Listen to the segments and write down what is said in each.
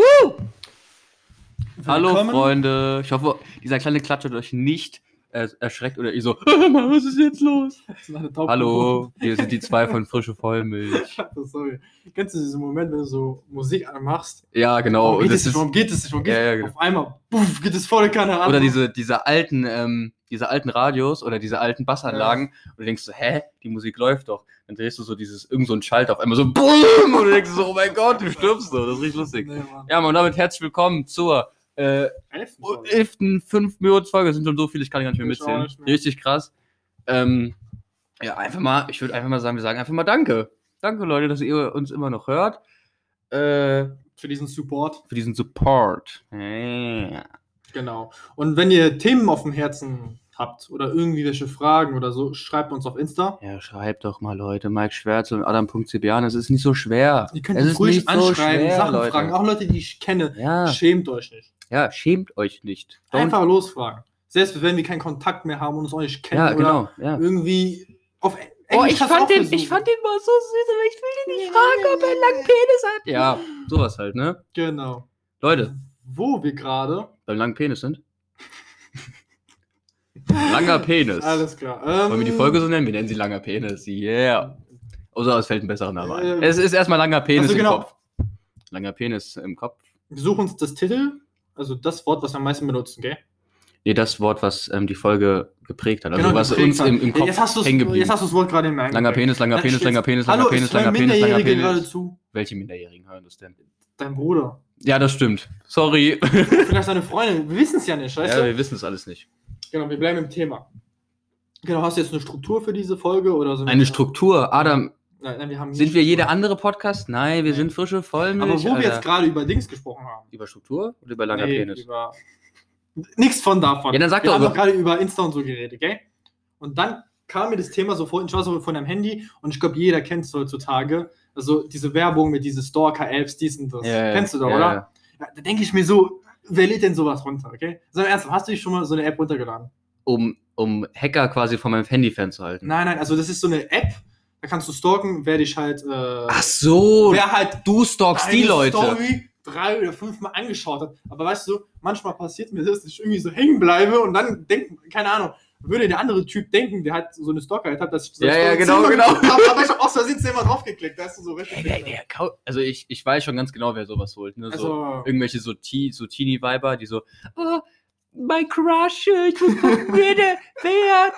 Woo! Hallo. Freunde. Ich hoffe, dieser kleine Klatsch hat euch nicht erschreckt oder ihr so, was ist jetzt los? Hallo, wir sind die zwei von Frische Vollmilch. Sorry. Kennst du diesen Moment, wenn du so Musik anmachst? Ja, genau. Warum geht es ist, Warum geht es nicht? Warum geht Ja, ja, genau. Auf einmal, puff, geht es volle Kanne an. oder diese, diese alten, ähm, diese alten Radios oder diese alten Bassanlagen und du denkst so, hä, die Musik läuft doch. Dann drehst du so dieses, irgend so ein Schalter auf einmal so, BOOM! Und du denkst so, oh mein Gott, du stirbst so. Das ist richtig lustig. Nee, Mann. Ja, und damit herzlich willkommen zur äh, Elften, elften, fünf Minuten Folge. sind schon so viele, ich kann gar nicht mehr mitzählen. nicht mehr. Richtig krass. Ähm, ja, einfach mal, ich würde einfach mal sagen, wir sagen einfach mal Danke. Danke, Leute, dass ihr uns immer noch hört. Äh, Für diesen Support. für diesen Support. Ja. Genau. Und wenn ihr Themen auf dem Herzen habt oder irgendwie welche Fragen oder so, schreibt uns auf Insta. Ja, schreibt doch mal, Leute. Mike Schwärze und Adam.cbian. Es ist nicht so schwer. Ihr könnt es ruhig nicht so anschreiben, schwer, Sachen Leute. fragen. Auch Leute, die ich kenne. Ja, Schämt euch nicht. Ja, schämt euch nicht. Don't- Einfach losfragen. Selbst wenn wir keinen Kontakt mehr haben und uns auch nicht kennen ja, oder genau. Ja. irgendwie auf Oh, ich fand, den, ich fand den mal so süß, aber ich will den nicht fragen, ob er einen langen Penis hat. Ja, sowas halt, ne? Genau. Leute, Wo wir gerade. beim langen Penis sind. Langer Penis. Alles klar. Ähm, Wollen wir die Folge so nennen? Wir nennen sie langer Penis. Yeah. Außer es fällt ein besserer Name ein. Ähm, Es ist erstmal langer Penis also im genau. Kopf. Langer Penis im Kopf. Wir suchen uns das Titel, also das Wort, was wir am meisten benutzen, gell? Nee, das Wort, was ähm, die Folge geprägt hat. Also Genau, was uns hat. im, im Ja, Kopf jetzt hast hängen geblieben. Jetzt hast du das Wort gerade in meinem Langer Penis, langer Penis, langer Penis, Hallo, langer Penis, es hören langer Penis, langer Minderjährige gerade Penis. zu. Welche Minderjährigen hören das denn? Dein Bruder. Ja, das stimmt. Sorry. Vielleicht deine Freundin. Wir wissen es ja nicht, weißt ja, du? wir wissen es alles nicht. Genau, wir bleiben im Thema. Genau, hast du jetzt eine Struktur für diese Folge oder so? Eine Struktur. Adam, Nein, nein, wir haben sind wir jeder andere Podcast? Nein, wir Nee. sind frische Vollmilch. Aber wo wir Alter. jetzt gerade über Dings gesprochen haben. Über Struktur oder über langer Nee, Penis? Über... Nichts von davon. Ja, dann sag wir doch haben doch gerade über Insta und so geredet, gell? Und dann kam mir das Thema so vor, ich war so von einem Handy und ich glaube, jeder kennt es heutzutage. Also diese Werbung mit diesen Stalker-Apps, dies und das. Ja, Kennst du doch, ja, oder? Ja, da denke ich mir so, wer lädt denn sowas runter, okay? Sag mal ernsthaft, hast du dich schon mal so eine App runtergeladen? Um, um Hacker quasi von meinem Handy fernzuhalten. Nein, nein, also das ist so eine App, da kannst du stalken, wer dich halt, äh, Ach so, wer halt du stalkst die Leute. Story drei oder fünfmal angeschaut hat. Aber weißt du, manchmal passiert mir das, dass ich irgendwie so hängen bleibe und dann denkt, keine Ahnung, würde der andere Typ denken, der hat so eine Stalker hat, dass ich so Ja, ja, genau, genau. habe, aber ich habe aus Versehen zehnmal draufgeklickt, da hast du so richtig. Ey, der, der also ich, ich weiß schon ganz genau, wer sowas holt. Ne? so, also, irgendwelche so, Te so Teenie-Viber, die so, oh, mein Crush, ich muss gucken, wer,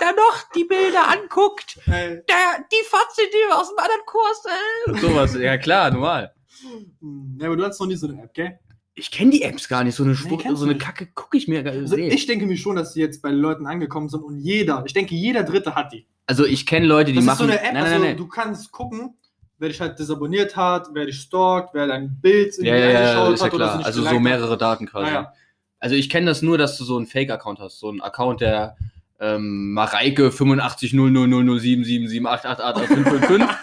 da noch die Bilder anguckt. ey, Der, die Fatze, die aus dem anderen Kurs. Äh. Und sowas, ja klar, normal. ja, aber du hast noch nie so eine App, gell? Ich kenne die Apps gar nicht, so eine, Schwur- kennst so eine. Kacke gucke ich mir gar Also nicht. ich denke mir schon, dass die jetzt bei Leuten angekommen sind und jeder, ich denke, jeder Dritte hat die. Also ich kenne Leute, die Das machen... ist so eine App, nein, nein, also nein, du kannst gucken, wer dich halt desabonniert hat, wer dich stalkt, wer dein Bild Ja, ja, ja, ist ja hat oder klar. Also so geliked hat. mehrere Daten quasi. Ja, ja. Also ich kenne das nur, dass du so einen Fake-Account hast. So einen Account, der ähm, Mareike 85000777888855.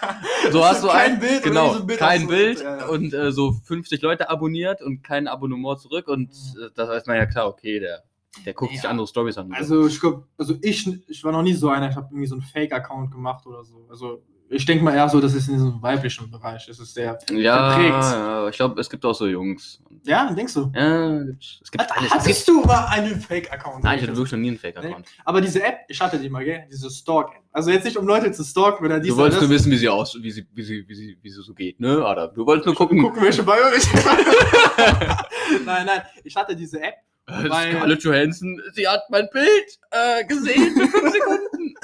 So hast du kein ein Bild, genau, so ein Bild kein. Bild Ja, ja. und äh, so 50 Leute abonniert und kein Abonnement zurück und äh, das weiß man ja klar, okay, der, der guckt sich Ja. andere Stories an. Also ich glaube, also ich, ich war noch nie so einer, ich habe irgendwie so einen Fake-Account gemacht oder so. Also ich denke mal eher so, das ist in diesem weiblichen Bereich. Das ist sehr ja, verprägt. ja, ich glaube, es gibt auch so Jungs. Ja, denkst du? Ja, es gibt Hat, alles. Es hattest du mal einen Fake-Account? nein, ich hatte wirklich noch nie einen Fake-Account. Aber diese App, ich hatte die mal, gell? Diese Stalk-App. Also jetzt nicht, um Leute zu stalken oder dies Du wolltest nur wissen, wie sie aus, wie sie, wie sie, wie sie, wie sie so geht, ne, Adam? Du wolltest nur gucken. Gucken, welche bei euch. nein, nein, ich hatte diese App. Äh, Weil- Scarlett Johansson, sie hat mein Bild äh, gesehen für fünf Sekunden.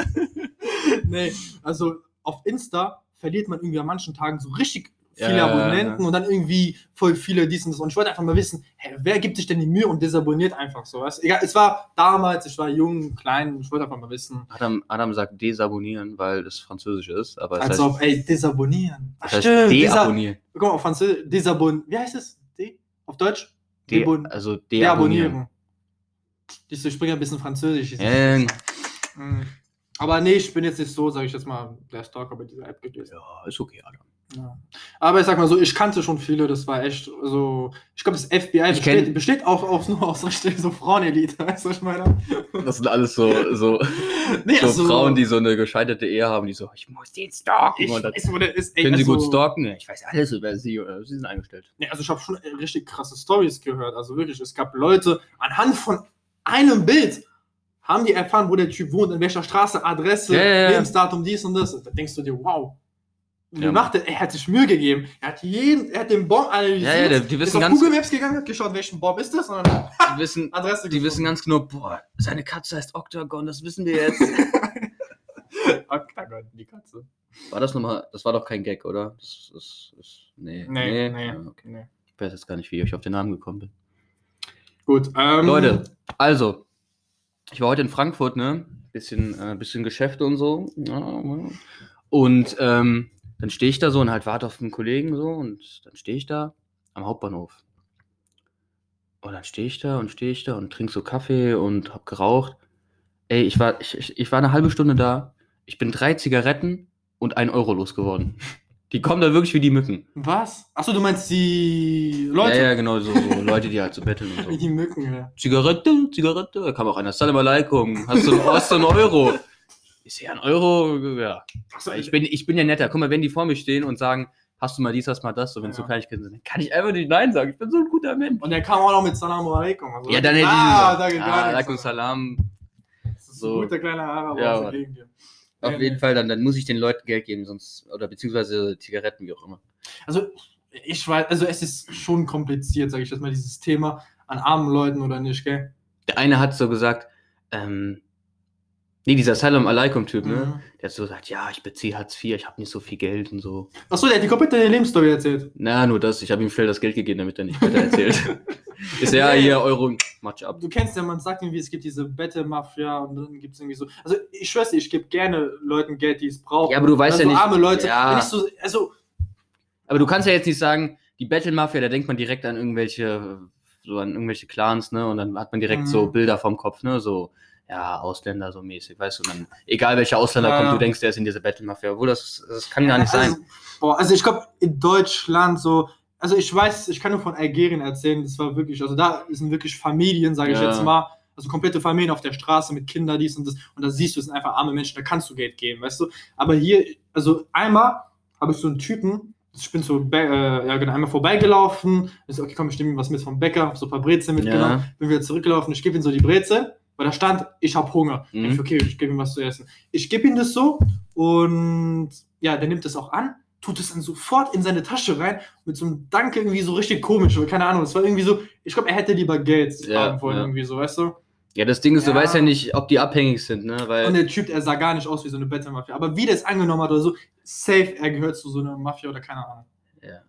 nee, also auf Insta verliert man irgendwie an manchen Tagen so richtig viele ja, Abonnenten ja. und dann irgendwie voll viele dies und das. Und ich wollte einfach mal wissen, hä, wer gibt sich denn die Mühe und desabonniert einfach so? Weißt? du? Egal, es war damals, ich war jung, klein, ich wollte einfach mal wissen. Adam, Adam sagt desabonnieren, weil das Französisch ist, aber es Als heißt, ob, ey, desabonnieren. das heißt desa- deabonnieren. Guck mal, auf Französisch, desabon. Wie heißt es? De? Auf Deutsch? De Debon- also deabonnieren. Deabonnieren. Ich spreche ein bisschen Französisch. Ähm, Mhm. Aber nee, ich bin jetzt nicht so, sage ich jetzt mal, der Stalker bei dieser App gewesen. ja, ist okay, Adam. Ja. Aber ich sag mal so, ich kannte schon viele, das war echt so. Ich glaube, das FBI besteht, besteht auch, auch nur aus so Frauenelite, weißt du, was ich meine? Das sind alles so, so, Nee, so also, Frauen, die so eine gescheiterte Ehe haben, die so, ich muss den stalken. Ich und dann weiß, wo der ist, ey, können sie also, gut stalken? Ich weiß alles über sie oder sie sind eingestellt. Nee, also ich habe schon richtig krasse Stories gehört. Also wirklich, es gab Leute, anhand von einem Bild haben die erfahren, wo der Typ wohnt, in welcher Straße, Adresse, ja. Lebensdatum, dies und das. Da denkst du dir, wow. Ja, macht er? Er hat sich Mühe gegeben. Er hat jeden, er hat den Baum analysiert. Ja, ja, der- die ist wissen auf ganz- Google Maps gegangen, hat geschaut, welchen Baum ist das, und dann Die wissen, Adresse die wissen ganz genau, boah, seine Katze heißt Octagon, das wissen wir jetzt. Octagon, die Katze. War das nochmal, das war doch kein Gag, oder? Das ist, ist nee, Nee, nee. Ja, okay. nee. Ich weiß jetzt gar nicht, wie ich auf den Namen gekommen bin. Gut, ähm, Leute, also, ich war heute in Frankfurt, ne? Bisschen, äh, bisschen Geschäfte und so. Und ähm, dann stehe ich da so und halt warte auf einen Kollegen so und dann stehe ich da am Hauptbahnhof. Und dann stehe ich da und stehe ich da und trinke so Kaffee und hab geraucht. Ey, ich war, ich, ich war eine halbe Stunde da. Ich bin drei Zigaretten und ein Euro losgeworden. Die kommen da wirklich wie die Mücken. Was? Achso, du meinst die Leute? Ja, ja, genau, so, so Leute, die halt so betteln und so. Wie die Mücken, ja. Zigarette, Zigarette. Da kam auch einer. Salam alaikum. Hast du, hast du einen Euro? Ist ja ein Euro? Ja. Ich bin, ich bin ja netter. Guck mal, wenn die vor mir stehen und sagen, hast du mal dies, hast du mal das, so wenn es so Ja. Kleinigkeiten sind, dann kann ich einfach nicht Nein sagen. Ich bin so ein guter Mensch. Und der kam auch noch mit Salam alaikum. Also, Ja, dann hätte ah, ich da geht gar alaikum salam. Das ist so. ein guter kleiner Araber Ja. Gegend hier. Auf jeden. Fall, dann, dann muss ich den Leuten Geld geben, sonst, oder beziehungsweise Zigaretten, wie auch immer. Also, ich weiß, also es ist schon kompliziert, sage ich jetzt mal, dieses Thema an armen Leuten oder nicht, gell? Der eine hat so gesagt, ähm, nee, dieser Salam alaikum-Typ, ne? Mhm. Der hat so gesagt, ja, ich beziehe Hartz IV, ich habe nicht so viel Geld und so. Achso, der hat die komplette Lebensstory erzählt. Na, nur das. Ich habe ihm schnell das Geld gegeben, damit er nicht weiter erzählt. ist ja hier Euro, Match ab. Du kennst ja, man sagt irgendwie, es gibt diese Battle-Mafia und dann gibt es irgendwie so. Also, ich schwör's dir, ich gebe gerne Leuten Geld, die es brauchen. Ja, aber du weißt also ja nicht- arme Leute. Ja. So, also, Aber du kannst ja jetzt nicht sagen, die Battle Mafia, da denkt man direkt an irgendwelche, so an irgendwelche Clans, ne? Und dann hat man direkt Mhm. so Bilder vom Kopf, ne? So, ja, Ausländer so mäßig, weißt du? Dann, egal welcher Ausländer Ja, kommt, du denkst, der ist in dieser Battle Mafia. Obwohl, das, das kann gar nicht sein. Also, boah, also ich glaube, in Deutschland so, also ich weiß, ich kann nur von Algerien erzählen, das war wirklich, also da sind wirklich Familien, sage ich Ja. jetzt mal, also komplette Familien auf der Straße mit Kindern, dies und das, und da siehst du, es sind einfach arme Menschen, da kannst du Geld geben, weißt du. Aber hier, also einmal habe ich so einen Typen, ich bin so, äh, ja genau, einmal vorbeigelaufen, ist okay, komm, ich nehme ihm was mit vom Bäcker, hab so ein paar Brezeln mitgenommen, Ja. bin wieder zurückgelaufen, ich gebe ihm so die Brezel, weil da stand, ich habe Hunger. Mhm. Ich, okay, ich gebe ihm was zu essen. Ich gebe ihm das so und ja, der nimmt das auch an, tut es dann sofort in seine Tasche rein mit so einem Danke irgendwie so richtig komisch, oder keine Ahnung, es war irgendwie so, ich glaube, er hätte lieber Geld Ja, haben wollen, ja. irgendwie so, weißt du? Ja, das Ding ist, du Ja. weißt ja nicht, ob die abhängig sind, ne? Weil, Und der Typ, er sah gar nicht aus wie so eine Battle-Mafia, aber wie der es angenommen hat oder so, safe, er gehört zu so einer Mafia oder keine Ahnung. ja.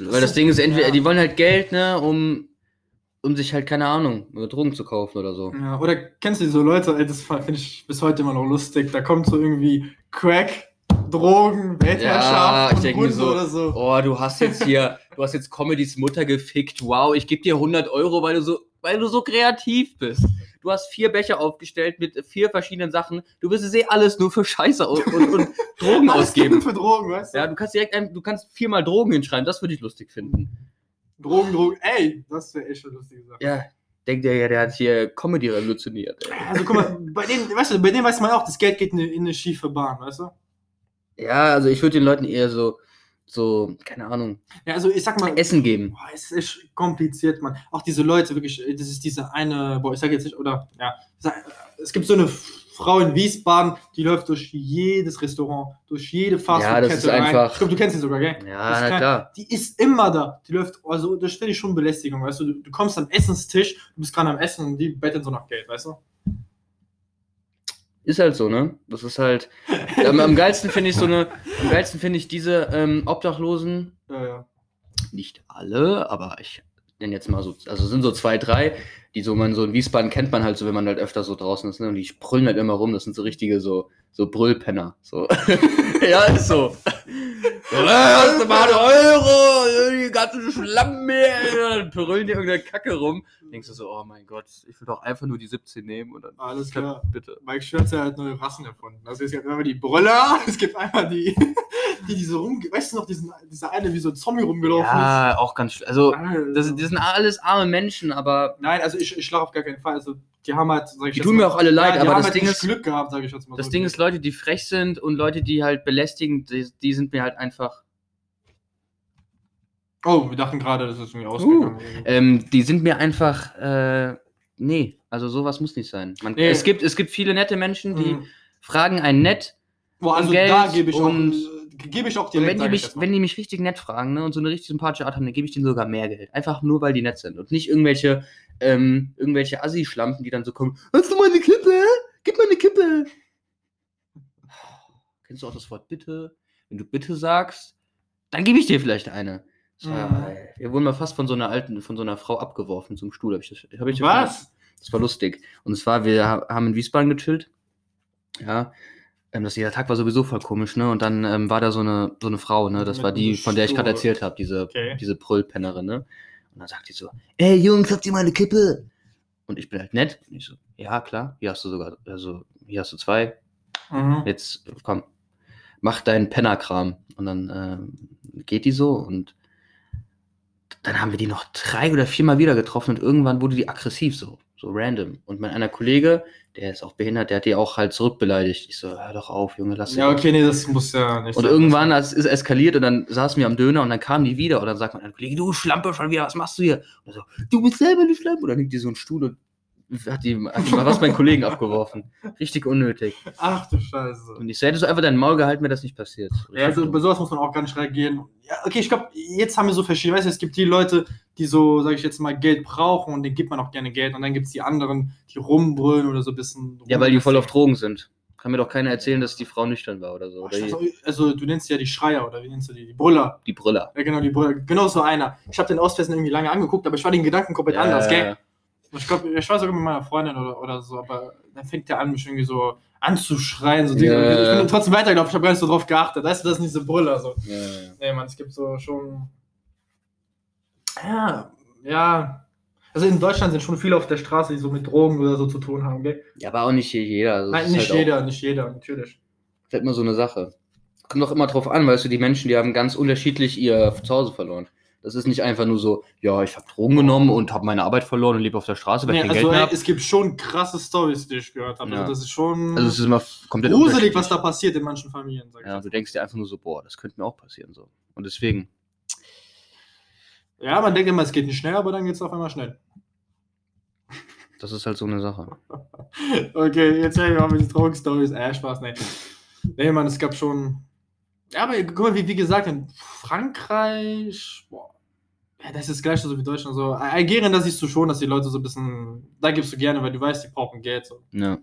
Weil das Ding ist, entweder, die wollen halt Geld, ne? Um, um sich halt, keine Ahnung, Drogen zu kaufen oder so. Ja, oder kennst du so Leute, ey, das finde ich bis heute immer noch lustig, da kommt so irgendwie Crack, Drogen, Ja, Weltherrschaft ich und Hunde so, oder so. Oh, du hast jetzt hier, du hast jetzt Comedys Mutter gefickt. Wow, ich gebe dir 100 Euro, weil du so, weil du so kreativ bist. Du hast vier Becher aufgestellt mit vier verschiedenen Sachen. Du wirst es eh alles nur für Scheiße und, und, und Drogen ausgeben. für Drogen, weißt du? Ja, du kannst direkt, ein, du kannst viermal Drogen hinschreiben. Das würde ich lustig finden. Drogen, Drogen, ey, das wäre echt eine lustige Sache. Ja, denkt der ja, der hat hier Comedy revolutioniert. Ey. Also guck mal, bei denen, weißt du, bei denen weiß man auch, das Geld geht in eine, in eine schiefe Bahn, weißt du? Ja, also ich würde den Leuten eher so, so, keine Ahnung, Ja, also ich sag mal, Essen geben. boah, es ist kompliziert, Mann. Auch diese Leute, wirklich, das ist diese eine, boah, ich sag jetzt nicht, oder, ja, sag, es gibt so eine Frau in Wiesbaden, die läuft durch jedes Restaurant, durch jede Fastfood-Kette das ist einfach- Ich glaube, du kennst sie sogar, gell? Ja, na klar. Die ist immer da. Die läuft, also das stelle ich schon Belästigung, weißt du? du? Du kommst am Essenstisch, du bist gerade am Essen und die betteln so nach Geld, weißt du? Ist halt so, ne? Das ist halt. am, am geilsten finde ich so eine. Am geilsten finde ich diese ähm, Obdachlosen. Ja, ja. Nicht alle, aber ich nenne jetzt mal so. Also sind so zwei, drei, die so man so in Wiesbaden kennt man halt so, wenn man halt öfter so draußen ist, ne? Und die brüllen halt immer rum. Das sind so richtige so, so Brüllpenner. So. ja, ist so. Hast du mal einen Euro, die ganzen Schlammmeer, dann pörillen die irgendeine Kacke rum. Denkst du so, oh mein Gott, ich will doch einfach nur die 17 nehmen und dann. Alles klar. Bitte. Mike Schürze hat neue Rassen erfunden. Also es gibt einmal die Brüller, es gibt einmal die, die, die so rum, weißt du noch, diesen, dieser eine wie so ein Zombie rumgelaufen Ja, auch ganz schlimm. Also, ist. Alter. das, das sind alles arme Menschen, aber Nein, also ich, ich schlage auf gar keinen Fall. Also die haben halt, sag ich Die tun mal- mir auch alle leid, die aber das halt Ding ist- Glück gehabt, sage ich jetzt mal das so. Ding ist, Leute, die frech sind und Leute, die halt belästigen, die, die sind mir halt einfach. Oh, wir dachten gerade, das ist irgendwie ausgegangen. Ähm, die sind mir einfach. Äh, nee, also sowas muss nicht sein. Man, Nee. es, gibt, es gibt viele nette Menschen, die Mhm. fragen einen nett. Boah, also Geld da gebe ich auch, und- äh, gebe ich auch Und direkt. wenn die, mich, wenn die mich richtig nett fragen ne, und so eine richtig sympathische Art haben, dann gebe ich denen sogar mehr Geld. Einfach nur, weil die nett sind. Und nicht irgendwelche, ähm, irgendwelche Assi-Schlampen, die dann so kommen: Hast du mal eine Kippe? Gib mal eine Kippe. Kennst du auch das Wort bitte? Wenn du bitte sagst, dann gebe ich dir vielleicht eine. War, Mhm. Wir wurden mal fast von so einer alten, von so einer Frau abgeworfen zum Stuhl. Hab ich das, hab ich das Was? das war lustig. Und zwar, wir ha- haben in Wiesbaden gechillt. Ja. Ähm, das, der Tag war sowieso voll komisch, ne? Und dann ähm, war da so eine, so eine Frau, ne? Das Mit war die, von der ich gerade erzählt habe, diese, Okay. diese Prüllpennerin, ne? Und dann sagt die so, ey Jungs, habt ihr mal eine Kippe? Und ich bin halt nett. Und ich so, ja, klar, hier hast du sogar, also hier hast du zwei. Mhm. Jetzt, komm, mach deinen Pennerkram. Und dann ähm, geht die so und dann haben wir die noch drei oder viermal wieder getroffen und irgendwann wurde die aggressiv so, so random. Und mein einer Kollege, der ist auch behindert, der hat die auch halt zurückbeleidigt. Ich so, hör doch auf, Junge, lass Ja, okay, nee, das muss ja nicht Und sein. irgendwann es ist eskaliert und dann saßen wir am Döner und dann kamen die wieder und dann sagt mein Kollege, du Schlampe schon wieder, was machst du hier? Und so, du bist selber eine Schlampe. Und dann nimmt die so einen Stuhl und hat die, hat die mal was meinen Kollegen abgeworfen. Richtig unnötig. Ach du Scheiße. Und ich so, hättest du einfach dein Maul gehalten, wäre das nicht passiert. Ja, also bei sowas muss man auch ganz reagieren. Ja, okay, ich glaube, jetzt haben wir so verschiedene. Weißt du, es gibt die Leute, die so, sage ich jetzt mal, Geld brauchen und denen gibt man auch gerne Geld. Und dann gibt es die anderen, die rumbrüllen oder so ein bisschen. Ja, weil die voll auf Drogen sind. Kann mir doch keiner erzählen, dass die Frau nüchtern war oder so. Oh, Oder die, Also, du nennst ja die Schreier oder wie nennst du die? Die Brüller. die Brüller. Ja, genau, die Brüller. Genau so einer. Ich habe den Ausweisen irgendwie lange angeguckt, aber ich war den Gedanken komplett anders, gell? Ich glaube, ich war sogar mit meiner Freundin oder, oder so, aber dann fängt der an, mich irgendwie so anzuschreien. So. Ja. Ich bin trotzdem weitergelaufen, ich habe gar nicht so drauf geachtet. Weißt du, das sind diese Brüller. So. Ja. Nee, Mann, es gibt so schon. Ja, ja. Also in Deutschland sind schon viele auf der Straße, die so mit Drogen oder so zu tun haben, gell? ja, aber auch nicht jeder. Also das Nein, ist nicht halt jeder, nicht jeder, natürlich. Auch, ist halt immer so eine Sache. Kommt doch immer drauf an, weißt du, die Menschen, die haben ganz unterschiedlich ihr Zuhause verloren. Das ist nicht einfach nur so, ja, ich habe Drogen genommen und habe meine Arbeit verloren und lebe auf der Straße, weil Nee, ich kein also Geld mehr habe. es gibt schon krasse Stories, die ich gehört habe. Ja. Also das ist schon Also es ist immer komplett gruselig, was da passiert in manchen Familien, sag ich Ja, du denkst dir einfach nur so, boah, das könnte mir auch passieren so. Und deswegen, Ja, man denkt immer, es geht nicht schnell, aber dann geht es auf einmal schnell. das ist halt so eine Sache. Okay, jetzt hören wir mal mit den Drogenstories. Äh, Spaß, nee. Nee, Mann, es gab schon. Ja, aber guck mal, wie, wie gesagt, in Frankreich, boah, ja, das ist gleich so wie Deutschland. So, Algerien, da siehst du schon, dass die Leute so ein bisschen, da gibst du gerne, weil du weißt, die brauchen Geld. So. Ja.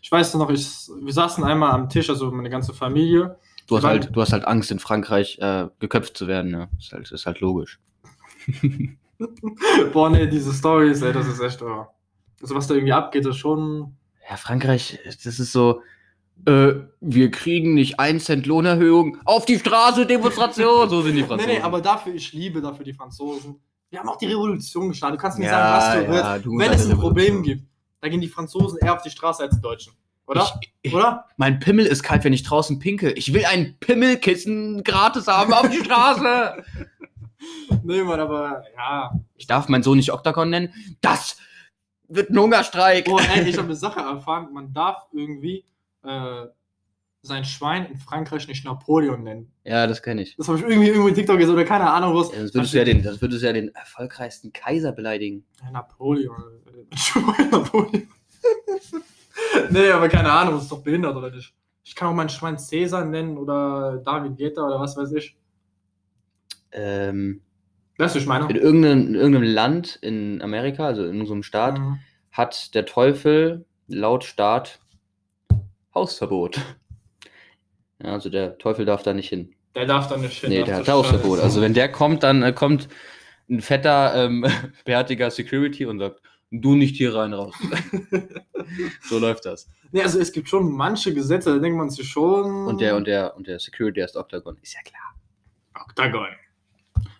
Ich weiß noch, ich, wir saßen einmal am Tisch, also meine ganze Familie. Du hast halt, du hast halt Angst, in Frankreich äh, geköpft zu werden, ne? Ist halt, ist halt logisch. Boah, nee, diese Stories, ey, das ist echt, oh. Also, was da irgendwie abgeht, ist schon. Ja, Frankreich, das ist so, äh, wir kriegen nicht 1 Cent Lohnerhöhung, auf die Straße, Demonstration, so sind die Nee, Franzosen. nee, aber dafür, ich liebe dafür die Franzosen. Wir haben auch die Revolution gestartet. Du kannst mir Ja, sagen, was du ja, willst. du Wenn es ein Problem gibt, da gehen die Franzosen eher auf die Straße als die Deutschen. Oder? Ich, Oder? mein Pimmel ist kalt, wenn ich draußen pinkel. Ich will ein Pimmelkissen gratis haben auf die Straße. Nee, Mann, aber ja. Ich darf meinen Sohn nicht Octagon nennen. Das wird ein Hungerstreik. Oh, ey, ich habe eine Sache erfahren, man darf irgendwie äh, sein Schwein in Frankreich nicht Napoleon nennen. Ja, das kenne ich. Das habe ich irgendwie irgendwo in TikTok gesehen oder keine Ahnung was. Ja, das würdest du ja den, das würdest du ja den erfolgreichsten Kaiser beleidigen. Ja, Napoleon. Schwein Napoleon. nee, aber keine Ahnung, das ist doch behindert oder nicht. Ich kann auch meinen Schwein Cäsar nennen oder David Guetta oder was weiß ich. Ähm, Weißt du, ich meine? in, irgendeinem, in irgendeinem Land in Amerika, also in unserem Staat, Mhm. hat der Teufel laut Staat Hausverbot. Ja, also der Teufel darf da nicht hin. Der darf da nicht hin. Nee, der hat Hausverbot. Scheiße. Also wenn der kommt, dann äh, kommt ein fetter, ähm, bärtiger Security und sagt, Du nicht hier rein, raus. so läuft das. Nee, also es gibt schon manche Gesetze, da denkt man sich schon. Und der, und der, und der Security ist Octagon. Ist ja klar. Octagon.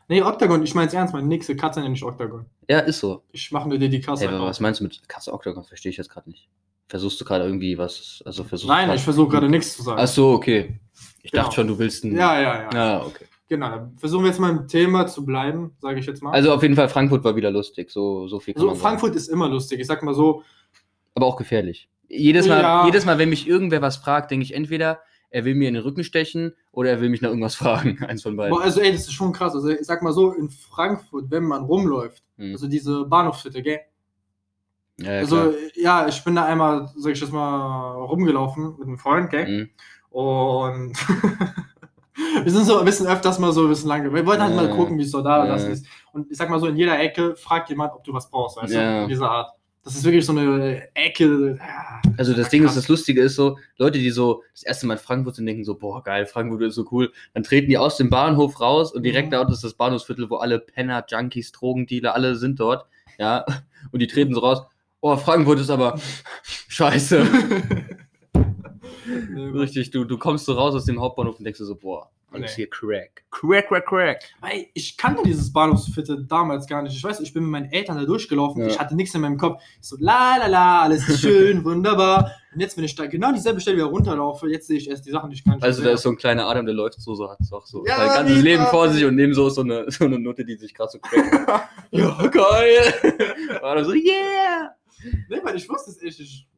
Nee, Octagon, ich mein's ernst, meine nächste Katze nenne ich Octagon. Ja, ist so. Ich mache mir dir die Kasse. Hey, was meinst du mit Katze Octagon? Verstehe ich jetzt gerade nicht. Versuchst du gerade irgendwie was, also versuchst Nein, du ich versuche gerade nichts zu sagen. Ach so, okay. Ich Genau. dachte schon, du willst ein. ja, ja, ja. Ja, okay. Genau, dann versuchen wir jetzt mal im Thema zu bleiben, sage ich jetzt mal. Also auf jeden Fall, Frankfurt war wieder lustig. So, so viel kann so, man sagen. Frankfurt ist immer lustig. Ich sag mal so, Aber auch gefährlich. Jedes Mal, Ja. jedes Mal, wenn mich irgendwer was fragt, denke ich entweder, er will mir in den Rücken stechen oder er will mich nach irgendwas fragen. Eins von beiden. boah, also ey, das ist schon krass. Also ich sag mal so, in Frankfurt, wenn man rumläuft, Hm. also diese Bahnhofsviertel, gell? Ja, also ja, ich bin da einmal, sag ich jetzt mal, rumgelaufen mit einem Freund, gell? Hm. Und wir sind so ein bisschen öfters mal so ein bisschen lange. Wir wollten halt mal gucken, wie es so da Ja. das ist. Und ich sag mal so, in jeder Ecke fragt jemand, ob du was brauchst, weißt du? In dieser Art. Das ist wirklich so eine Ecke. ja, Also das Ding ist, krass. das Lustige ist so, Leute, die so das erste Mal in Frankfurt sind, denken so, boah, geil, Frankfurt ist so cool. Dann treten die aus dem Bahnhof raus und direkt Mhm. dort ist das Bahnhofsviertel, wo alle Penner, Junkies, Drogendealer, alle sind dort. Ja, und die treten so raus, oh, Frankfurt ist aber scheiße. Richtig, du, du kommst so raus aus dem Hauptbahnhof und denkst so, boah, alles Nee. hier crack. Crack, crack, crack. Ey, ich kannte dieses Bahnhofsviertel damals gar nicht. Ich weiß, ich bin mit meinen Eltern da durchgelaufen. Ja. Ich hatte nichts in meinem Kopf. Ich so, la la la, alles ist schön, wunderbar. Und jetzt, wenn ich da genau dieselbe Stelle wieder runterlaufe, jetzt sehe ich erst die Sachen, die ich gar nicht Also da ist so ein kleiner Adam, der läuft so, so hat auch so Ja, sein ganzes Leben vor sich und neben so ist so eine, so eine Note, die sich gerade so crack. ja, geil. War da so, yeah. Nee, weil ich wusste es echt. Ich,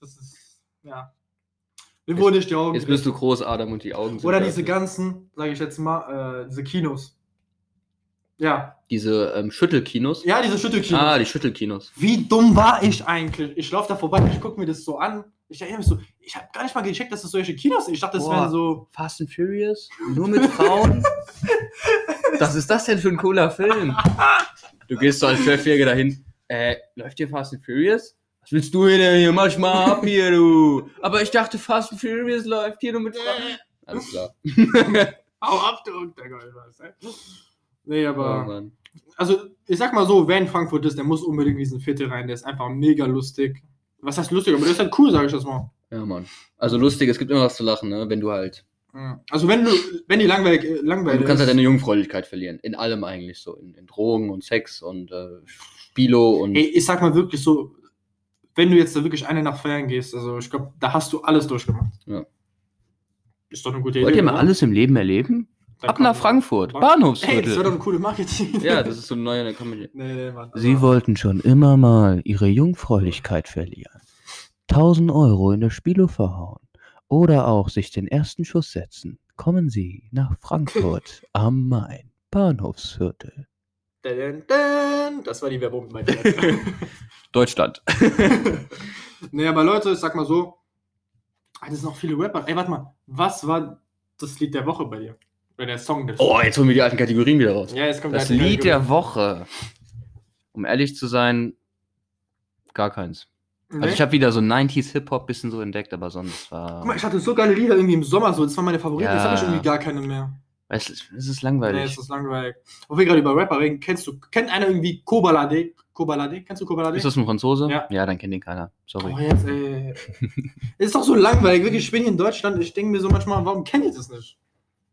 das ist, ja. Mir wurde ich die Augen. Jetzt bist du groß, Adam, und die Augen sind Oder diese ganzen, sage ich jetzt mal, äh, diese Kinos. Ja. Diese ähm, Schüttelkinos. Ja, diese Schüttelkinos. Ah, die Schüttelkinos. Wie dumm war ich eigentlich? Ich laufe da vorbei, ich gucke mir das so an. Ich erinnere mich so, ich habe gar nicht mal gecheckt, dass das solche Kinos sind. Ich dachte, das Boah. wären so. Fast and Furious? Nur mit Frauen? Was ist das denn für ein cooler Film? Du gehst so als Zwölfjähriger dahin. Äh, läuft hier Fast and Furious? Was willst du denn hier? Mach mal ab hier, du. Aber ich dachte, Fast and Furious läuft hier nur mit. Alles klar. Hau ab, du ey. Nee, Oh, aber. Mann. also, ich sag mal so, wer in Frankfurt ist, der muss unbedingt in diesen Viertel rein. Der ist einfach mega lustig. Was heißt lustig? Aber der ist halt cool, sage ich das mal. Ja, Mann. Also lustig, es gibt immer was zu lachen, ne? Wenn du halt. Also, wenn du, wenn die langweilig, langweilig Du kannst halt deine Jungfräulichkeit verlieren. In allem eigentlich so. In, in Drogen und Sex und äh, Spilo und. Ey, ich sag mal wirklich so, wenn du jetzt da wirklich eine Nacht feiern gehst, also ich glaube, da hast du alles durchgemacht. Ja. Ist doch eine gute Idee. Wollt ihr mal oder? alles im Leben erleben? Dann Ab nach man- Frankfurt, Ey, das wäre doch Bahnhofsviertel. eine coole Marketing. Ja, das ist so eine neue Comedy. Nee, nee, Mann. Sie wollten schon immer mal ihre Jungfräulichkeit verlieren. 1000 Euro in das Spilo verhauen oder auch sich den ersten Schuss setzen. Kommen Sie nach Frankfurt am Main, Bahnhofsviertel. Das war die Werbung bei dir. Deutschland. nee, aber Leute, ich sag mal so, das sind noch viele Rapper. Ey, warte mal, was war das Lied der Woche bei dir? Oder der Song der Oh, jetzt holen wir die alten Kategorien wieder raus. Ja, jetzt kommt Das Lied der. Woche. Um ehrlich zu sein, gar keins. Also Nee? ich habe wieder so 90s Hip-Hop bisschen so entdeckt, aber sonst war. Guck mal, ich hatte so geile Lieder irgendwie im Sommer, so, das waren meine Favoriten, jetzt Ja. habe ich irgendwie gar keine mehr. Es ist, es ist Nee, langweilig. es ist langweilig. Wo wir gerade über Rapper reden, kennst du, kennt einer irgendwie Kobalade? Kobalade? Kennst du Kobalade? ist das ein Franzose? Ja. dann kennt den keiner. Sorry. Oh, jetzt, ey. Es ist doch so langweilig, wirklich. Ich bin hier in Deutschland, ich denke mir so manchmal, warum kennt ihr das nicht?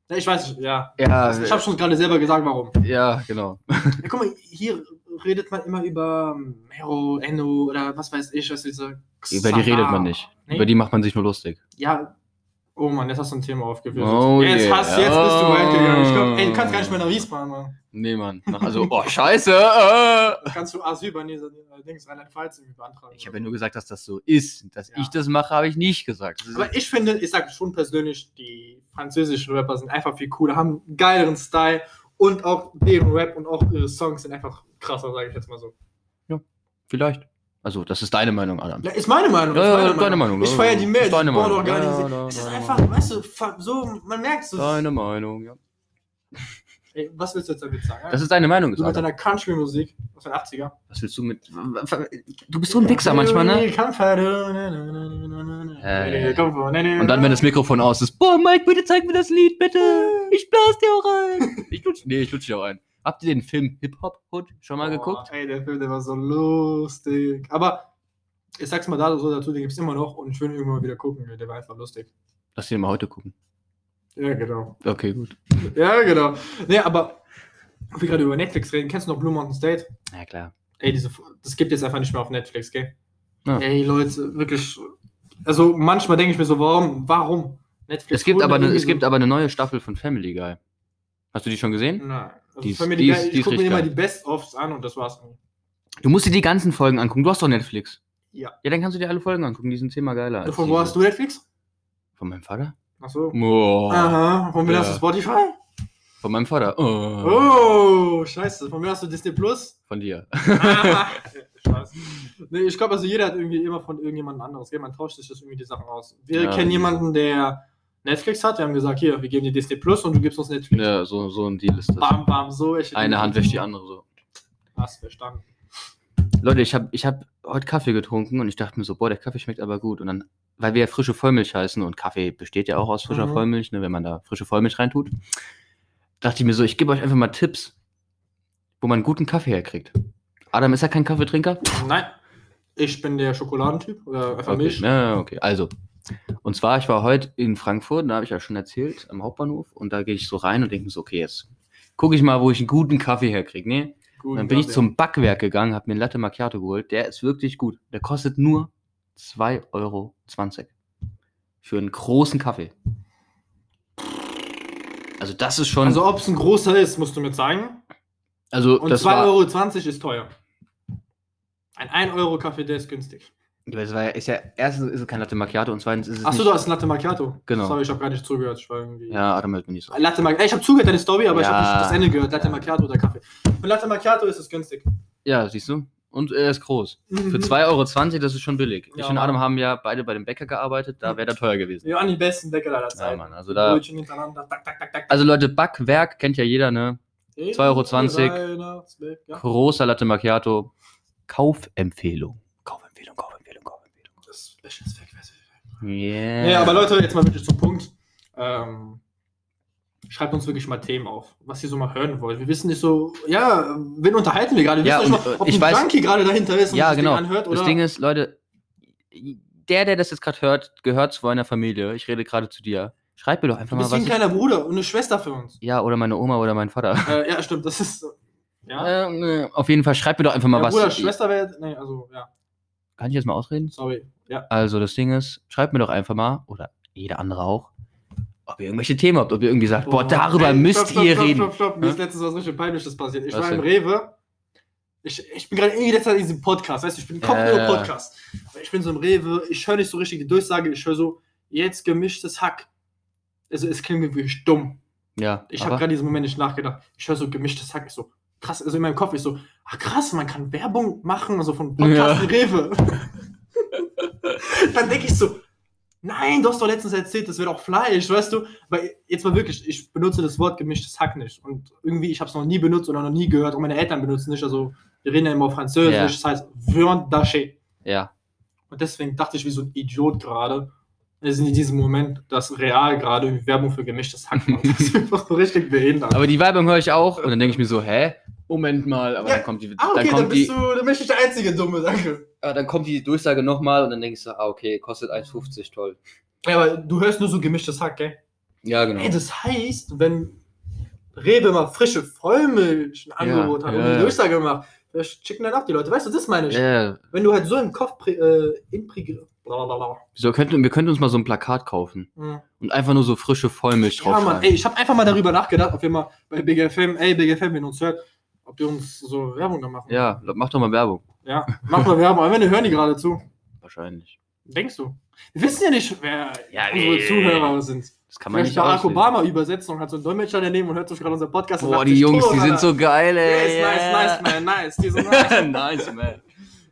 Ja, ich weiß nicht, ja. Ja, Ich habe schon gerade selber gesagt, warum. ja, genau. Ja, guck mal, hier redet man immer über Mero, Enno oder was weiß ich, was diese. Über die redet man nicht. Nee? Über die macht man sich nur lustig. Ja. Oh Mann, jetzt hast du ein Thema aufgeführt. Oh jetzt, yeah. hast, jetzt bist du weit gegangen. Ich glaube, ey, du kannst gar nicht mehr nach Wiesbaden, Mann. Nee, Mann. Also, oh, scheiße. Kannst du Asyl bei dieser Dings Rheinland-Pfalz irgendwie beantragen. Ich habe ja nur gesagt, dass das so ist. Dass Ja. ich das mache, habe ich nicht gesagt. Aber ich finde, ich sage schon persönlich, die französischen Rapper sind einfach viel cooler, haben einen geileren Style und auch deren Rap und auch ihre Songs sind einfach krasser, sage ich jetzt mal so. Vielleicht. Also, das ist deine Meinung, Adam. Ja, ist meine Meinung. Ja, ist meine ja, deine Meinung, Ich feiere die mehr, ist deine Meinung. Ja, organisiert. ja, Es ist einfach, Meinung. weißt du, so, man merkt es. Deine Meinung, ja. Ey, was willst du jetzt damit sagen? Das ist deine Meinung, ist so mit Adam. deiner Country-Musik aus den 80er. Was willst du mit. Du bist so ein Wichser manchmal, ne? Äh. Und Und dann, wenn das Mikrofon aus ist, boah, Mike, bitte zeig mir das Lied, bitte. Ich blas dir auch rein. Ich lutsch, nee, ich lutsch dir auch ein. Habt ihr den Film Hip Hop Hood schon mal Boah, geguckt? Ey, der Film, der war so lustig. Aber ich sag's mal da so dazu, den gibt's immer noch und ich will ihn irgendwann wieder gucken. Der war einfach lustig. Lass den mal heute gucken. Ja, genau. Okay, gut. Ja, genau. Nee, aber wir gerade über Netflix reden, kennst du noch Blue Mountain State? Ja, klar. Ey, diese, das gibt jetzt einfach nicht mehr auf Netflix, gell? Ja. Ey, Leute, wirklich. Also manchmal denke ich mir so, warum? Warum? Netflix Es gibt, aber ne, irgendwie es gibt aber eine neue Staffel von Family Guy. Hast du die schon gesehen? Nein. Also Die ist- die Guy, ist- die ich gucke mir immer die Best-ofs an und das war's. Du musst dir die ganzen Folgen angucken. Du hast doch Netflix. Ja. Ja, dann kannst du dir alle Folgen angucken. Die sind zehnmal geiler. als Von wo hast du Netflix? Von meinem Vater? Achso. Oh. Aha. Von wem Ja. hast du Spotify? Von meinem Vater. Oh. Oh, scheiße. Von wem hast du Disney Plus? Von dir. Ah, Spaß. nee, ich glaube, also jeder hat irgendwie immer von irgendjemand anderes. Man tauscht sich das irgendwie die Sachen aus. Wir Ja. kennen jemanden, der Netflix hat. Wir haben gesagt, hier, wir geben dir Disney Plus und du gibst uns Netflix. Ja, so, so ein Deal ist das. Bam, bam, so. Eine. Hand wäscht die andere so. Hast verstanden. Leute, ich habe ich hab heute Kaffee getrunken und ich dachte mir so, boah, der Kaffee schmeckt aber gut. Und dann, weil wir ja frische Vollmilch heißen und Kaffee besteht ja auch aus frischer Mhm. Vollmilch, ne, wenn man da frische Vollmilch reintut, dachte ich mir so, ich gebe euch einfach mal Tipps, wo man guten Kaffee herkriegt. Adam ist ja kein Kaffeetrinker. Nein. Ich bin der Schokoladentyp oder einfach Okay, Milch. ja, okay. Also, und zwar, ich war heute in Frankfurt, da habe ich ja schon erzählt, am Hauptbahnhof. Und da gehe ich so rein und denke mir so, okay, jetzt gucke ich mal, wo ich einen guten Kaffee herkriege. Ne? Gut, Dann bin ich Kaffee. zum Backwerk gegangen, habe mir einen Latte Macchiato geholt. Der ist wirklich gut. Der kostet nur 2,20 Euro. Für einen großen Kaffee. Also das ist schon... Also, ob es ein großer ist, musst du mir zeigen. also Und das war, 2,20 Euro ist teuer. Ein 1 Euro Kaffee, der ist günstig. Das war ja, ist ja, erstens ist es kein Latte Macchiato und zweitens ist es Achso, du hast ein Latte Macchiato. Genau. Sorry, ich habe gar nicht zugehört. Ich war irgendwie. Ja, Adam hört mir nicht so. Latte Macchiato. Ich habe zugehört, deine Story, aber ich habe Ja. nicht das Ende gehört. Latte Macchiato oder Kaffee. Für Latte Macchiato ist es günstig. Ja, siehst du? Und er ist groß. Für Mhm. 2,20 Euro, das ist schon billig. Ja, ich und. Adam haben ja beide bei dem Bäcker gearbeitet, da wäre der teuer gewesen. Ja, an die besten Bäcker aller Zeit. Mann, also da-. Tak, tak, tak. Also Leute, Backwerk kennt ja jeder, ne? 2,20 Euro. Ja. Großer Latte Macchiato. Kaufempfehlung, Kaufempfehlung, Kaufempfehlung. Das Bällchen ist weg. ist weg? Yeah. Ja, aber Leute, jetzt mal wirklich zum Punkt. Ähm, schreibt uns wirklich mal Themen auf, was ihr so mal hören wollt. Wir wissen nicht so, ja, wen unterhalten wir gerade? Wir Ja, wissen nicht mal, ob äh, ich ein weiß- Junkie gerade dahinter ist und Ja, sich genau. den anhört. Oder? Das Ding ist, Leute, der, der das jetzt gerade hört, gehört zu einer Familie. Ich rede gerade zu dir. Schreib mir doch einfach du mal bist wie was. ein Ich, kleiner Bruder und eine Schwester für uns. ja, oder meine Oma oder mein Vater. äh, ja, stimmt, das ist so. Ja, äh, auf jeden Fall, schreib mir doch einfach mal ja was. Bruder, Schwester wäre, nee, also, ja, Kann ich jetzt mal ausreden? sorry. Ja. Also, das Ding ist, schreibt mir doch einfach mal, oder jeder andere auch, ob ihr irgendwelche Themen habt, ob ihr irgendwie sagt, boah, darüber Ey, müsst stopp, stopp, ihr stopp, reden. Stopp, stopp. Mir Hä? ist letztens was richtig Peinliches passiert. Ich Was war im? Rewe. Ich, ich bin gerade irgendwie letzter in diesem Podcast, weißt du, ich bin Kopf Ja, nur. Podcast. Ich bin so im Rewe, ich höre nicht so richtig die Durchsage, ich höre so, jetzt gemischtes Hack. Also es klingt mir wirklich dumm. Ja, Ich habe gerade diesen Moment nicht nachgedacht. Ich höre so gemischtes Hack, ich so, krass, also in meinem Kopf, ich so, ach krass, man kann Werbung machen, also von Podcast Ja. Rewe. Dann denke ich so, nein, du hast doch letztens erzählt, das wäre doch Fleisch, weißt du? Weil jetzt mal wirklich, ich benutze das Wort gemischtes Hack nicht. Und irgendwie, ich habe es noch nie benutzt oder noch nie gehört und meine Eltern benutzen nicht. Also, wir reden ja immer auf Französisch, Ja. das heißt Viande d'Haché. ja. Und deswegen dachte ich wie so ein Idiot gerade. Ist in diesem Moment, dass real gerade Werbung für gemischtes Hack macht. Das ist einfach so richtig behindert. Aber die Werbung höre ich auch und dann denke ich mir so, hä? Moment mal, aber Ja, dann kommt die, ah, okay, dann dann, kommt bist die, du, dann bin ich der einzige Dumme, danke. aber dann kommt die Durchsage nochmal und dann denke ich so, ah, okay, kostet 1,50, toll. Ja, aber du hörst nur so gemischtes Hack, gell? Ja, genau. Ey, das heißt, wenn Rewe mal frische Vollmilch ein Ja, Angebot hat und ja, die ja. Durchsage macht, schicken dann ab die Leute. Weißt du, das meine ich. Ja, Wenn du halt so im Kopf äh, imprägri- blablabla. wieso könnten, wir könnten uns mal so ein Plakat kaufen Mhm. und einfach nur so frische Vollmilch Ja, draufschreiben. Mann, ey, ich habe einfach mal darüber nachgedacht, ob wir mal bei Big FM, ey, Big FM, wenn ihr uns hört, ob ihr uns so Werbung da machen. Ja, mach doch mal Werbung. Ja, mach mal Werbung, aber wenn hören die gerade zu. Wahrscheinlich. Denkst du? Wir wissen ja nicht, wer Ja, unsere nee. Zuhörer sind. Das kann man Vielleicht nicht Barack. Obama übersetzt und hat so einen Dolmetscher daneben und hört sich gerade unser Podcast und Boah, die Jungs, die sind so geil, ey. Yes, nice, nice, man, nice. Die sind nice. nice, man.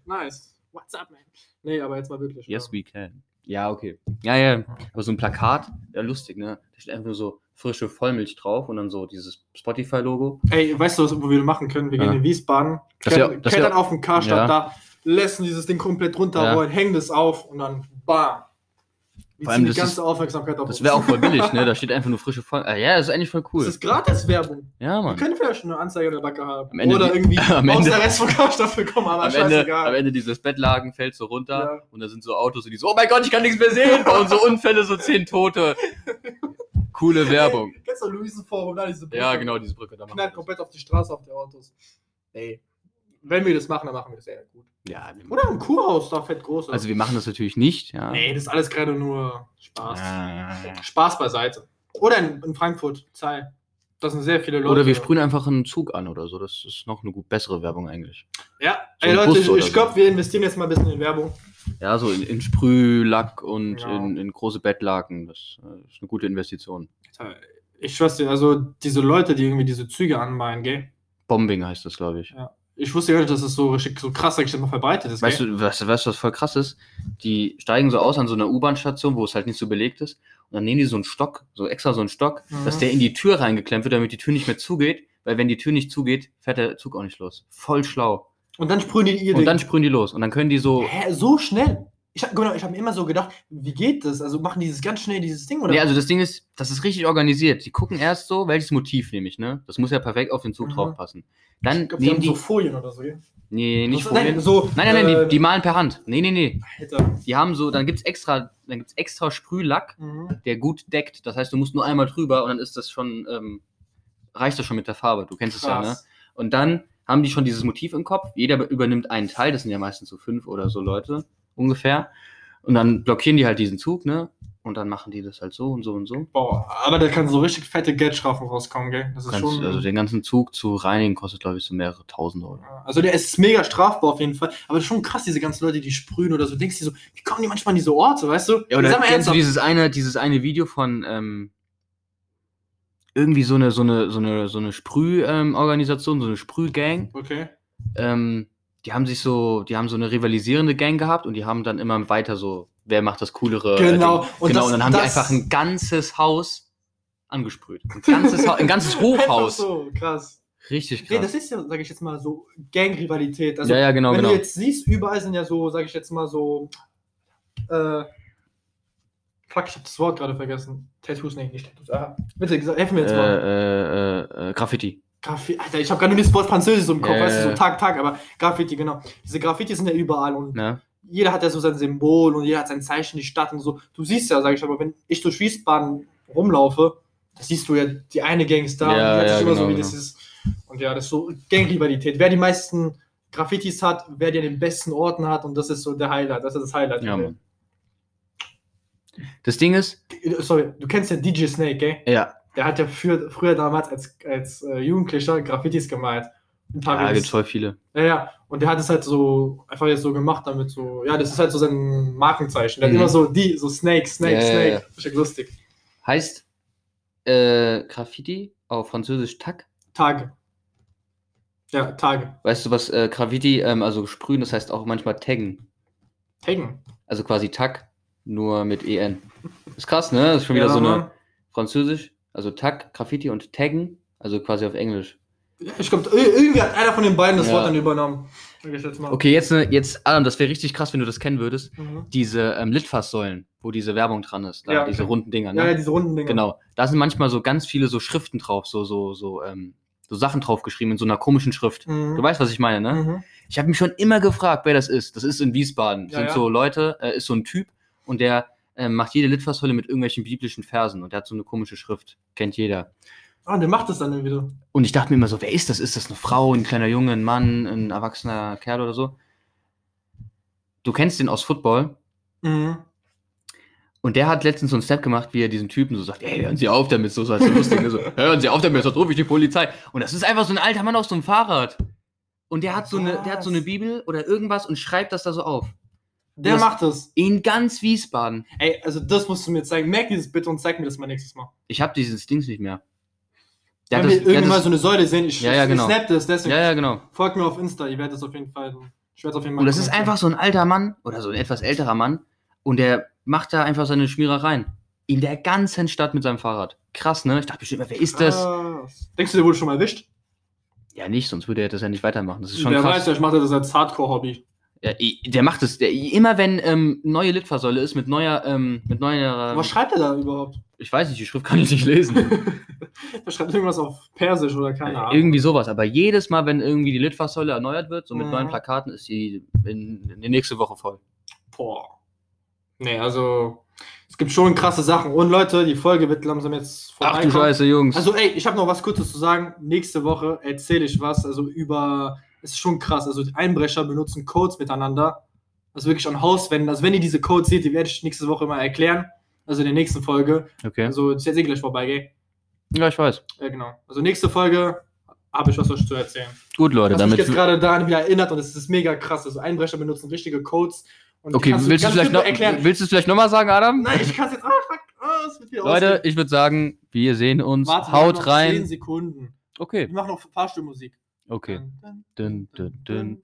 nice. What's up, man? Nee, aber jetzt mal wirklich. Yes, ja. we can. Ja, okay. Ja, ja. Aber so ein Plakat, ja, lustig, ne? Da steht einfach nur so frische Vollmilch drauf und dann so dieses Spotify-Logo. Ey, weißt du, was wo wir machen können? Wir Ja. gehen in Wiesbaden, klettern, wär- auf den Karstadt Ja. da, lassen dieses Ding komplett runterrollen, hängen das auf und dann bam. Vor allem, ziehen die das ganze ist- Aufmerksamkeit auf Das wäre auch voll billig, ne? Da steht einfach nur frische Folge. Ah, ja, das ist eigentlich voll cool. Das ist Gratis-Werbung. ja, Wir Mann. können vielleicht eine Anzeige der Backe haben. Am Ende Oder irgendwie am aus Ende- der Rest von Couchstoff bekommen, aber Am Ende, scheißegal. am Ende dieses Bettlaken fällt so runter Ja. und da sind so Autos und die so, oh mein Gott, ich kann nichts mehr sehen. Und so Unfälle, so zehn Tote. Coole Werbung. Kennst du Luisenforum, da diese Brücke? Ja, genau, diese Brücke. Da wir Knallt das. komplett auf die Straße, auf die Autos. Ey. Wenn wir das machen, dann machen wir das sehr gut. Ja, Oder im Kurhaus, da fett groß. also wir machen das natürlich nicht. Ja. nee, das ist alles gerade nur Spaß. Ah. Spaß beiseite. Oder in, in Frankfurt, Zeil. Das sind sehr viele Leute. Oder wir sprühen einfach einen Zug an oder so. Das ist noch eine gut bessere Werbung eigentlich. Ja, so ey Leute, Bus ich, ich so. glaube, wir investieren jetzt mal ein bisschen in Werbung. Ja, so in, in Sprühlack und Ja. in, in große Bettlaken. Das äh, ist eine gute Investition. Ich schwör's dir, also diese Leute, die irgendwie diese Züge anmalen, gell? Bombing heißt das, glaube ich. Ich wusste gar nicht, dass es so richtig so krass sag ich, mal verbreitet ist. Weißt gell? du, weißt, du, weißt was voll krass ist? Die steigen so aus an so einer U-Bahn-Station, wo es halt nicht so belegt ist. Und dann nehmen die so einen Stock, so extra so einen Stock, Mhm. dass der in die Tür reingeklemmt wird, damit die Tür nicht mehr zugeht. Weil wenn die Tür nicht zugeht, fährt der Zug auch nicht los. Voll schlau. Und dann sprühen die ihr Und Ding. dann sprühen die los. Und dann können die so. Hä, so schnell? Ich habe genau, ich hab mir immer so gedacht, wie geht das? Also machen dieses ganz schnell dieses Ding oder? Nee, also das Ding ist, das ist richtig organisiert. Die gucken erst so, welches Motiv nehme ich, ne? Das muss ja perfekt auf den Zug Mhm. draufpassen. Dann ich glaub, die nehmen haben die. so Folien oder so. gell? nee, nicht Folien. Nein, so, Nein, nein, nein, äh, die, die malen per Hand. Nee, nee, nee. Alter. Die haben so, dann gibt's extra, dann gibt's extra Sprühlack, Mhm. der gut deckt. Das heißt, du musst nur einmal drüber und dann ist das schon, ähm, reicht das schon mit der Farbe. Du kennst es ja, ne? Und dann haben die schon dieses Motiv im Kopf. Jeder übernimmt einen Teil, das sind ja meistens so fünf oder so Leute ungefähr. Und dann blockieren die halt diesen Zug, ne? Und dann machen die das halt so und so und so. Boah, aber da kann so richtig fette Geldstrafen rauskommen, gell? Das ist Kannst, schon. also den ganzen Zug zu reinigen kostet, glaube ich, so mehrere tausend Euro. Also der ist mega strafbar auf jeden Fall. Aber das ist schon krass, diese ganzen Leute, die sprühen oder so. Denkst du dir so, wie kommen die manchmal an diese Orte, weißt du? Ja, oder Sag mal kennst du dieses eine, dieses eine Video von ähm, irgendwie so eine, so eine, so eine, so eine Sprüh-Organisation, so eine Sprühgang. Okay. Ähm, die haben sich so, die haben so eine rivalisierende Gang gehabt und die haben dann immer weiter so, wer macht das coolere. äh, Genau. Ding. Und genau, das- und dann haben die einfach ein ganzes Haus angesprüht. Ein ganzes, Ha- ein ganzes Hochhaus. so, krass. Richtig Nee, krass. das ist ja, sage ich jetzt mal, so Gang-Rivalität. Also, ja, ja, genau, wenn genau. du jetzt siehst, überall sind ja so, sage ich jetzt mal so, äh, fuck, ich habe das Wort gerade vergessen. Tattoos, nee, nicht Tattoos. Ah, bitte, sag- helf mir Äh, jetzt mal. äh, äh, äh, Graffiti. Graffiti, Alter, ich habe gerade nur das Wort Französisch so im Kopf, Ja, weißt du, ja, so ja. Tag, Tag, aber Graffiti, genau. Diese Graffiti sind ja überall und Ne? jeder hat ja so sein Symbol und jeder hat sein Zeichen, die Stadt und so. Du siehst ja, sag ich aber, wenn ich durch Wiesbaden rumlaufe, da siehst du ja, die eine Gang ist da, Ja, und die hat ja, sich immer so, genau, wie genau. das ist. Und ja, das ist so Gangrivalität. Wer die meisten Graffitis hat, wer die an den besten Orten hat und das ist so der Highlight, das ist das Highlight. Ja, Mann. Das Ding ist, Sorry, du kennst ja DJ Snake, gell? ja, Der hat ja für, früher damals als, als äh, Jugendlicher Graffitis gemalt. In ja, Paris. gibt's voll viele. Ja, ja. Und der hat es halt so einfach jetzt so gemacht, damit so, ja, das ist halt so sein Markenzeichen. Der Mhm. hat immer so die, so Snake, Snake, Ja, ja, Snake. ja. Richtig lustig. Heißt äh, Graffiti auf Französisch Tack. Tage. Ja, Tage. Weißt du, was äh, Graffiti, ähm, also sprühen, das heißt auch manchmal taggen. Taggen. Also quasi Tack, nur mit EN. Ist krass, ne? Das ist schon wieder Ja, so eine. Französisch, also Tack, Graffiti und Taggen, also quasi auf Englisch. Ich glaube, irgendwie hat einer von den beiden das Ja. Wort dann übernommen. Jetzt. Okay, jetzt, ne, jetzt, Adam, das wäre richtig krass, wenn du das kennen würdest. Mhm. Diese ähm, Litfaßsäulen, wo diese Werbung dran ist, da, Ja, diese okay. runden Dinger, ne? Ja, ja, diese runden Dinger. Genau. Da sind manchmal so ganz viele so Schriften drauf, so, so, so, ähm, so Sachen draufgeschrieben in so einer komischen Schrift. Mhm. Du weißt, was ich meine, ne? Mhm. Ich habe mich schon immer gefragt, wer das ist. Das ist in Wiesbaden. Das Ja, sind ja. so Leute, äh, ist so ein Typ und der ähm, macht jede Litfaßsäule mit irgendwelchen biblischen Versen und der hat so eine komische Schrift. Kennt jeder. Ah, der macht das dann wieder. Und ich dachte mir immer so, wer ist das? Ist das eine Frau, ein kleiner Junge, ein Mann, ein erwachsener Kerl oder so? Du kennst den aus Football Mhm. und der hat letztens so einen Snap gemacht, wie er diesen Typen so sagt, ey, hören Sie auf damit, so, so als lustig, so, hören Sie auf damit, sonst rufe ich die Polizei. Und das ist einfach so ein alter Mann auf so einem Fahrrad. Und der hat so eine, der hat so eine? Bibel oder irgendwas und schreibt das da so auf. Der Das- macht das. In ganz Wiesbaden. Ey, also das musst du mir zeigen. Merk dieses bitte und zeig mir das mal nächstes Mal. Ich habe dieses Dings nicht mehr. Der Wenn wir das, irgendwann mal so eine Säule sehen, ich, Ja, ja, ich genau. snap das, deswegen ja, ja, genau. folgt mir auf Insta, ihr werdet das auf jeden Fall. Ich werde auf jeden Fall. Und das ist einfach so ein alter Mann oder so ein etwas älterer Mann und der macht da einfach seine Schmierereien. In der ganzen Stadt mit seinem Fahrrad. Krass, ne? Ich dachte bestimmt, wer ist das? Krass. Denkst du, der wurde schon mal erwischt? Ja, nicht, sonst würde er das ja nicht weitermachen. Das ist schon Wer krass. weiß, vielleicht macht er das als Hardcore-Hobby. Ja, der macht es. Der, immer wenn ähm, neue Litfaßsäule ist mit neuer, ähm, mit neuer. Was schreibt er da überhaupt? ich weiß nicht, die Schrift kann ich nicht lesen. er schreibt irgendwas auf Persisch oder keine Ahnung. irgendwie sowas. Aber jedes Mal, wenn irgendwie die Litfaßsäule erneuert wird, so mit Mhm. neuen Plakaten, ist die in, in die nächste Woche voll. Boah. Nee, also es gibt schon krasse Sachen. Und Leute, die Folge wird langsam jetzt Ach du. Scheiße, Jungs. Also ey, ich habe noch was Kurzes zu sagen. Nächste Woche erzähle ich was, also über, es ist schon krass, also die Einbrecher benutzen Codes miteinander. Also wirklich an Hauswänden. Also wenn ihr diese Codes seht, die werde ich nächste Woche mal erklären. Also in der nächsten Folge. okay. Also das ist jetzt eh gleich vorbei, gell? Ja, ich weiß. Ja, genau. Also nächste Folge habe ich was euch zu erzählen. Gut, Leute, mich damit. jetzt gerade daran wieder erinnert und es ist mega krass. Also Einbrecher benutzen richtige Codes. Okay, willst du vielleicht noch, willst du es vielleicht nochmal sagen, Adam? Nein, ich kann es jetzt. Oh, fuck. Oh, es wird wieder Leute, ausgehen. ich würde sagen, wir sehen uns. Warte, Haut noch rein. 10 Sekunden. Okay, Ich mache noch Fahrstuhlmusik. Okay. Dun, dun, dun,